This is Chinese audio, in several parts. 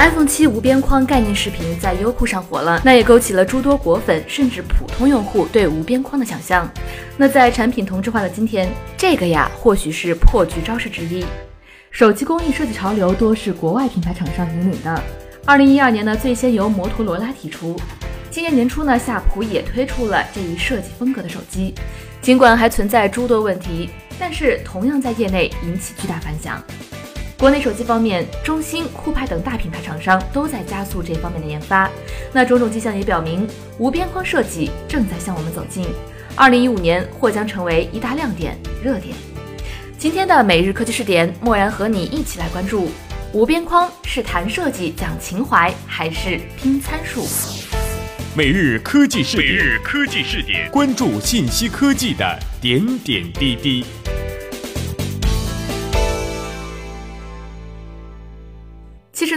iPhone 七无边框概念视频在优酷上火了，那也勾起了诸多果粉甚至普通用户对无边框的想象。那在产品同质化的今天，这个呀或许是破局招式之一。手机工艺设计潮流多是国外品牌厂商引领的。二零一二年呢，最先由摩托罗拉提出，今年年初呢，夏普也推出了这一设计风格的手机。尽管还存在诸多问题，但是同样在业内引起巨大反响。国内手机方面，中兴、酷派等大品牌厂商都在加速这方面的研发。那种种迹象也表明，无边框设计正在向我们走近。二零一五年或将成为一大亮点、热点。今天的每日科技试点，默然和你一起来关注：无边框是谈设计讲情怀，还是拼参数？每日科技视点，每日科技试点，关注信息科技的点点滴滴。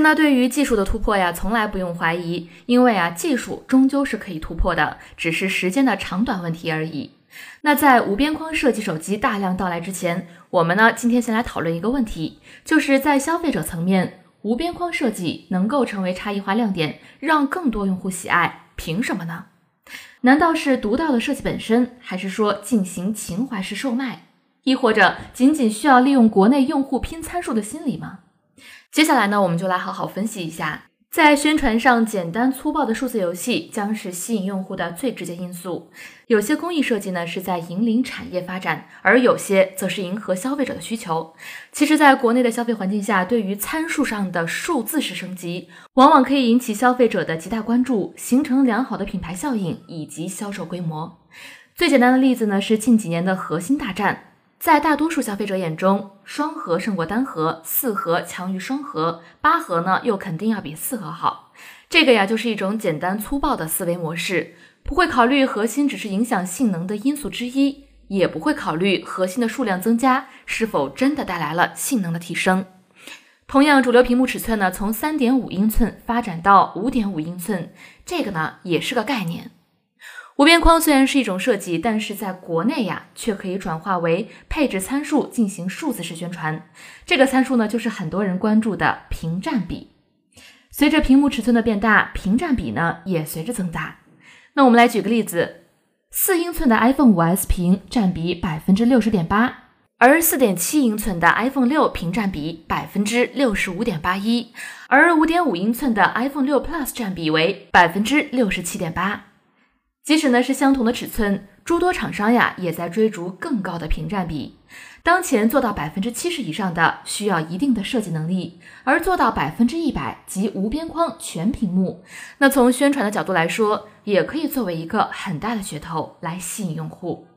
呢，对于技术的突破呀，从来不用怀疑，因为啊，技术终究是可以突破的，只是时间的长短问题而已。那在无边框设计手机大量到来之前，我们呢今天先来讨论一个问题，就是在消费者层面，无边框设计能够成为差异化亮点，让更多用户喜爱，凭什么呢？难道是独到的设计本身，还是说进行情怀式售卖，亦或者仅仅需要利用国内用户拼参数的心理吗？接下来呢，我们就来好好分析一下，在宣传上简单粗暴的数字游戏将是吸引用户的最直接因素。有些工艺设计呢是在引领产业发展，而有些则是迎合消费者的需求。其实，在国内的消费环境下，对于参数上的数字式升级，往往可以引起消费者的极大关注，形成良好的品牌效应以及销售规模。最简单的例子呢是近几年的核心大战。在大多数消费者眼中，双核胜过单核，四核强于双核，八核呢又肯定要比四核好。这个呀就是一种简单粗暴的思维模式，不会考虑核心只是影响性能的因素之一，也不会考虑核心的数量增加是否真的带来了性能的提升。同样，主流屏幕尺寸呢从三点五英寸发展到五点五英寸，这个呢也是个概念。无边框虽然是一种设计，但是在国内呀，却可以转化为配置参数进行数字式宣传。这个参数呢，就是很多人关注的屏占比。随着屏幕尺寸的变大，屏占比呢也随着增大。那我们来举个例子：四英寸的 iPhone 五 S 屏占比百分之六十点八，而四点七英寸的 iPhone 六屏占比百分之六十五点八一，而五点五英寸的 iPhone 六 Plus 占比为百分之六十七点八。即使呢是相同的尺寸，诸多厂商呀也在追逐更高的屏占比。当前做到百分之七十以上的，需要一定的设计能力；而做到百分之一百及无边框全屏幕，那从宣传的角度来说，也可以作为一个很大的噱头来吸引用户。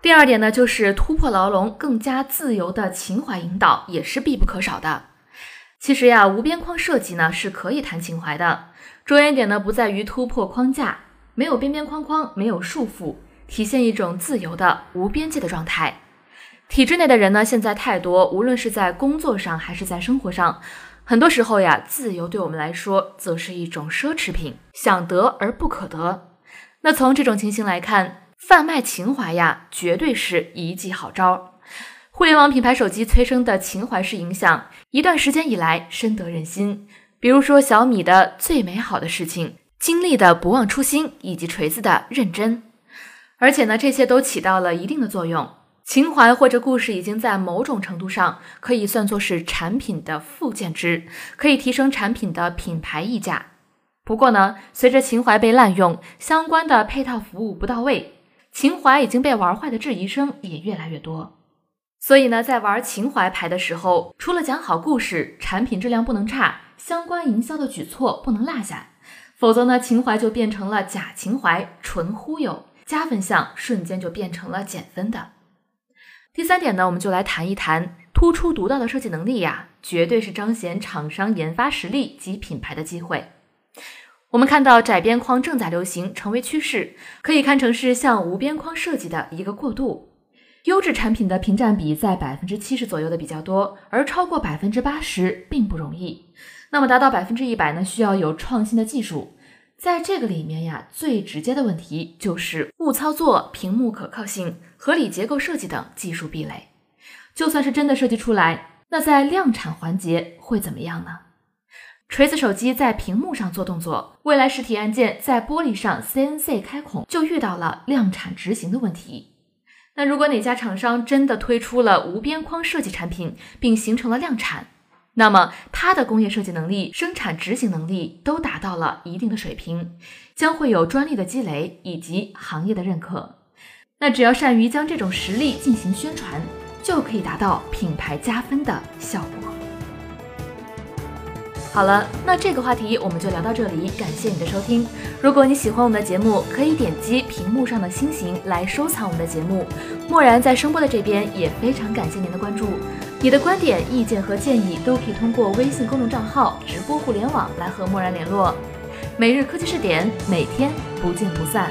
第二点呢，就是突破牢笼，更加自由的情怀引导也是必不可少的。其实呀，无边框设计呢是可以谈情怀的，着眼点呢不在于突破框架。没有边边框框，没有束缚，体现一种自由的无边界的状态。体制内的人呢，现在太多，无论是在工作上还是在生活上，很多时候呀，自由对我们来说，则是一种奢侈品，想得而不可得。那从这种情形来看，贩卖情怀呀，绝对是一记好招。互联网品牌手机催生的情怀式影响，一段时间以来深得人心。比如说小米的最美好的事情。经历的不忘初心，以及锤子的认真，而且呢，这些都起到了一定的作用。情怀或者故事已经在某种程度上可以算作是产品的附件值，可以提升产品的品牌溢价。不过呢，随着情怀被滥用，相关的配套服务不到位，情怀已经被玩坏的质疑声也越来越多。所以呢，在玩情怀牌的时候，除了讲好故事，产品质量不能差，相关营销的举措不能落下。否则呢，情怀就变成了假情怀，纯忽悠，加分项瞬间就变成了减分的。第三点呢，我们就来谈一谈突出独到的设计能力呀，绝对是彰显厂商研发实力及品牌的机会。我们看到窄边框正在流行，成为趋势，可以看成是向无边框设计的一个过渡。优质产品的屏占比在百分之七十左右的比较多，而超过百分之八十并不容易。那么达到百分之一百呢，需要有创新的技术。在这个里面呀，最直接的问题就是误操作、屏幕可靠性、合理结构设计等技术壁垒。就算是真的设计出来，那在量产环节会怎么样呢？锤子手机在屏幕上做动作，未来实体按键在玻璃上 CNC 开孔，就遇到了量产执行的问题。那如果哪家厂商真的推出了无边框设计产品，并形成了量产，那么它的工业设计能力、生产执行能力都达到了一定的水平，将会有专利的积累以及行业的认可。那只要善于将这种实力进行宣传，就可以达到品牌加分的效果。好了，那这个话题我们就聊到这里，感谢你的收听。如果你喜欢我们的节目，可以点击屏幕上的星形来收藏我们的节目。默然在声波的这边也非常感谢您的关注，你的观点、意见和建议都可以通过微信公众账号“直播互联网”来和默然联络。每日科技视点，每天不见不散。